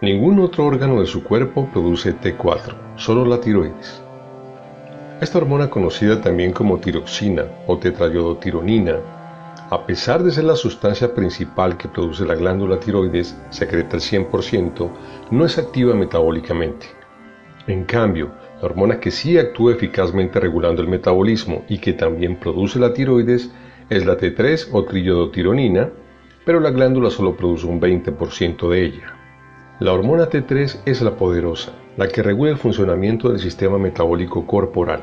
Ningún otro órgano de su cuerpo produce T4, solo la tiroides. Esta hormona conocida también como tiroxina o tetrayodotironina, a pesar de ser la sustancia principal que produce la glándula tiroides, secreta el 100%, no es activa metabólicamente. En cambio, la hormona que sí actúa eficazmente regulando el metabolismo y que también produce la tiroides es la T3 o triyodotironina, pero la glándula solo produce un 20% de ella. La hormona T3 es la poderosa, la que regula el funcionamiento del sistema metabólico corporal,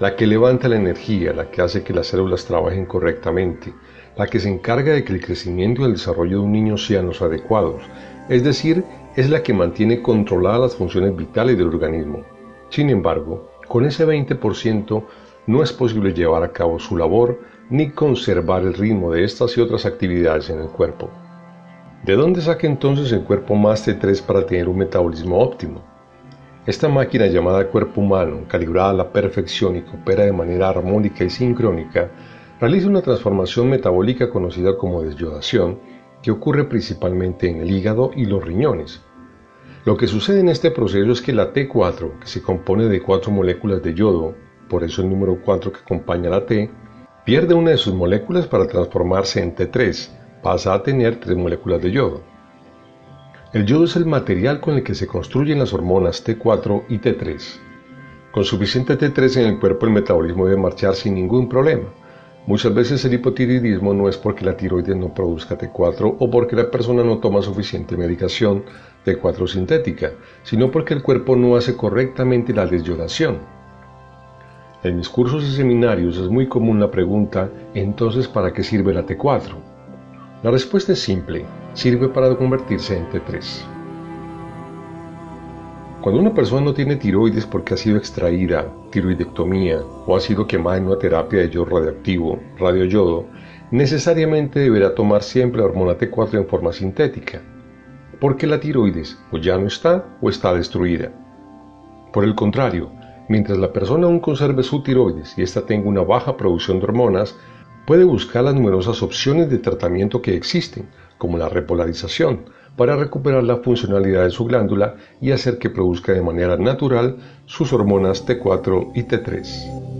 la que levanta la energía, la que hace que las células trabajen correctamente, la que se encarga de que el crecimiento y el desarrollo de un niño sean los adecuados, es decir, es la que mantiene controladas las funciones vitales del organismo. Sin embargo, con ese 20% no es posible llevar a cabo su labor ni conservar el ritmo de estas y otras actividades en el cuerpo. ¿De dónde saca entonces el cuerpo más T3 para tener un metabolismo óptimo? Esta máquina llamada cuerpo humano, calibrada a la perfección y que opera de manera armónica y sincrónica, realiza una transformación metabólica conocida como desyodación, que ocurre principalmente en el hígado y los riñones. Lo que sucede en este proceso es que la T4, que se compone de cuatro moléculas de yodo, por eso el número 4 que acompaña a la T, pierde una de sus moléculas para transformarse en T3, pasa a tener tres moléculas de yodo. El yodo es el material con el que se construyen las hormonas T4 y T3. Con suficiente T3 en el cuerpo el metabolismo debe marchar sin ningún problema. Muchas veces el hipotiroidismo no es porque la tiroides no produzca T4 o porque la persona no toma suficiente medicación T4 sintética, sino porque el cuerpo no hace correctamente la desyodación. En mis cursos y seminarios es muy común la pregunta, entonces ¿para qué sirve la T4? La respuesta es simple, sirve para convertirse en T3. Cuando una persona no tiene tiroides porque ha sido extraída, tiroidectomía o ha sido quemada en una terapia de yodo radioactivo, radioyodo, necesariamente deberá tomar siempre la hormona T4 en forma sintética, porque la tiroides o ya no está o está destruida. Por el contrario, mientras la persona aún conserve su tiroides y ésta tenga una baja producción de hormonas, Puede buscar las numerosas opciones de tratamiento que existen, como la repolarización, para recuperar la funcionalidad de su glándula y hacer que produzca de manera natural sus hormonas T4 y T3.